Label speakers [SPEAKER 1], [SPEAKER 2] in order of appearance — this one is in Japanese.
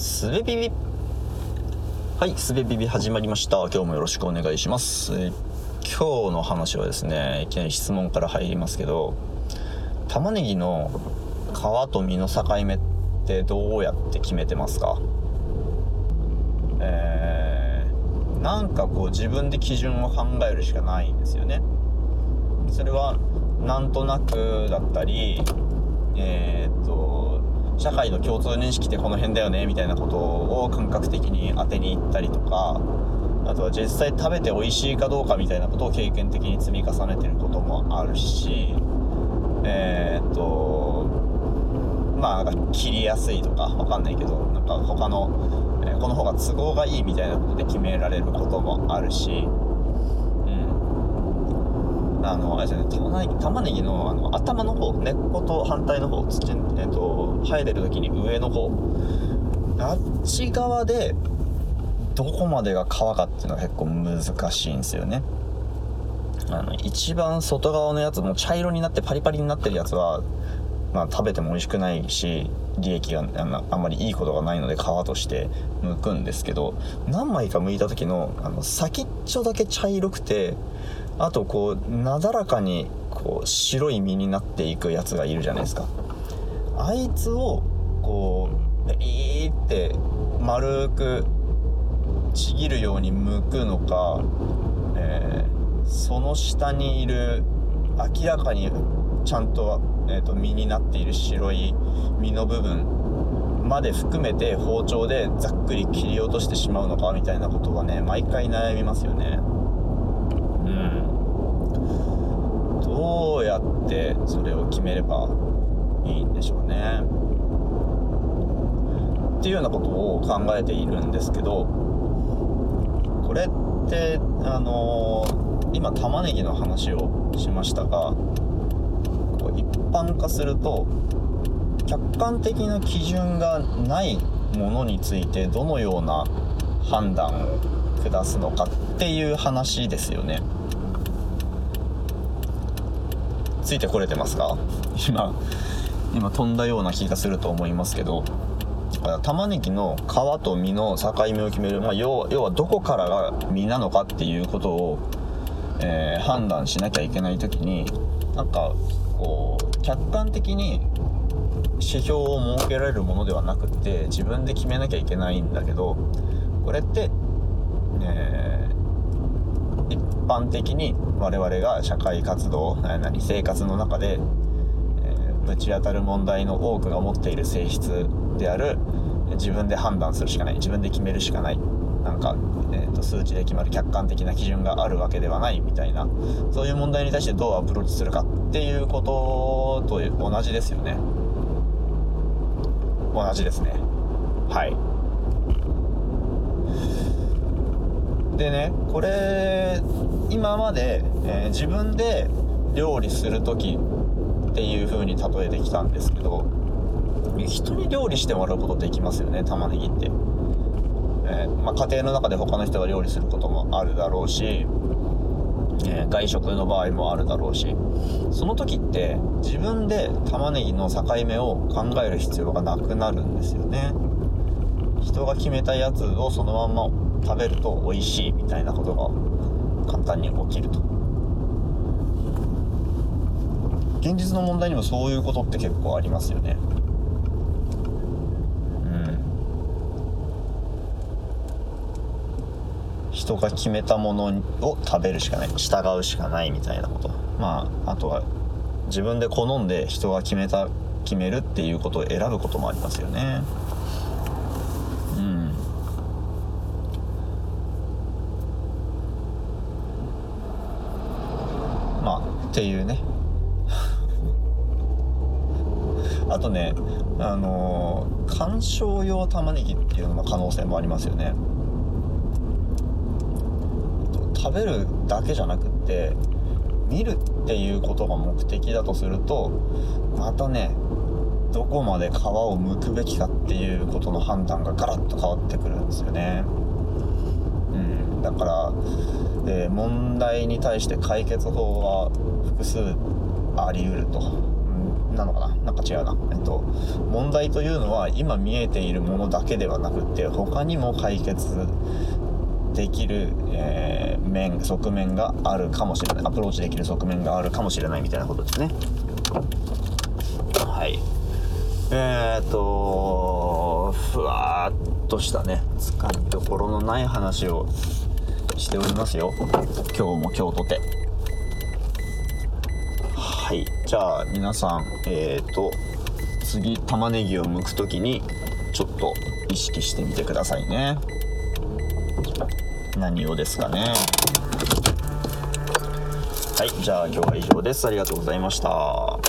[SPEAKER 1] すべビビはいすべビビ始まりました。今日もよろしくお願いします、え今日の話はですねいきなり質問から入りますけど玉ねぎの皮と実の境目ってどうやって決めてますか？えーなんかこう自分で基準を考えるしかないんですよね。それはなんとなくだったりえーっと社会の共通認識ってこの辺だよねみたいなことを感覚的に当てに行ったりとかあとは実際食べて美味しいかどうかみたいなことを経験的に積み重ねてることもあるしえーっとまあなんか切りやすいとかわかんないけどなんか他の、えこの方が都合がいいみたいなことで決められることもあるしあのあれですね玉ねぎ玉ねぎのあの頭の方根っこと反対の方土、えー、と生えてる時に上の方。あっち側でどこまでが皮かっていうのが結構難しいんですよね。あの一番外側のやつも茶色になってパリパリになってるやつは、まあ、食べても美味しくないし利益があのあんまりいいことがないので皮として剥くんですけど何枚か剥いた時のあの先っちょだけ茶色くてあとこうなだらかにこう白い実になっていくやつがいるじゃないですか。あいつをこうベリーって丸くちぎるように剥くのか、えーその下にいる明らかにちゃんと,、えーと実になっている白い実の部分まで含めて包丁でざっくり切り落としてしまうのかみたいなことはね毎回悩みますよねうんどうやってそれを決めればいいんでしょうね。っていうようなことを考えているんですけどこれってあのー今玉ねぎの話をしましたが一般化すると客観的な基準がないものについてどのような判断を下すのかっていう話ですよね。ついてこれてますか？今今飛んだような気がすると思いますけど。玉ねぎの皮と実の境目を決める、まあ、要は要はどこからが実なのかっていうことを、えー判断しなきゃいけない時になんかこう客観的に指標を設けられるものではなくって自分で決めなきゃいけないんだけどこれって、えー一般的に我々が社会活動何生活の中で、えーぶち当たる問題の多くが持っている性質である自分で判断するしかない自分で決めるしかないなんか、えーと数値で決まる客観的な基準があるわけではないみたいなそういう問題に対してどうアプローチするかっていうことと同じですよね。同じですね。はい。でねこれ今まで、えー自分で料理する時っていう風に例えてきたんですけど人に料理してもらうことできますよね玉ねぎって、えーまあ、家庭の中で他の人が料理することもあるだろうし、えー外食の場合もあるだろうしその時って自分で玉ねぎの境目を考える必要がなくなるんですよね。人が決めたやつをそのまま食べると美味しいみたいなことが簡単に起きると。現実の問題にもそういうことって結構ありますよね。うん。人が決めたものを食べるしかない。従うしかないみたいなこと。まああとは自分で好んで人が決めた決めるっていうことを選ぶこともありますよねうんまあっていうねあとねあのー観賞用玉ねぎっていうのの可能性もありますよね食べるだけじゃなくって見るっていうことが目的だとするとまたねどこまで皮を剥くべきかっていうことの判断がガラッと変わってくるんですよね。だから、えー問題に対して解決法は複数あり得ると、なのかな？なんか違うな。えっと問題というのは今見えているものだけではなくって他にも解決できる、えー面側面があるかもしれない。アプローチできる側面があるかもしれないみたいなことですね。はい。えー、っとふわっとしたねつかみどころのない話をしておりますよ。今日も今日とてはい。じゃあ皆さんえー、と次玉ねぎを剥く時にちょっと意識してみてくださいね。何をですかね。はい。じゃあ今日は以上です。ありがとうございました。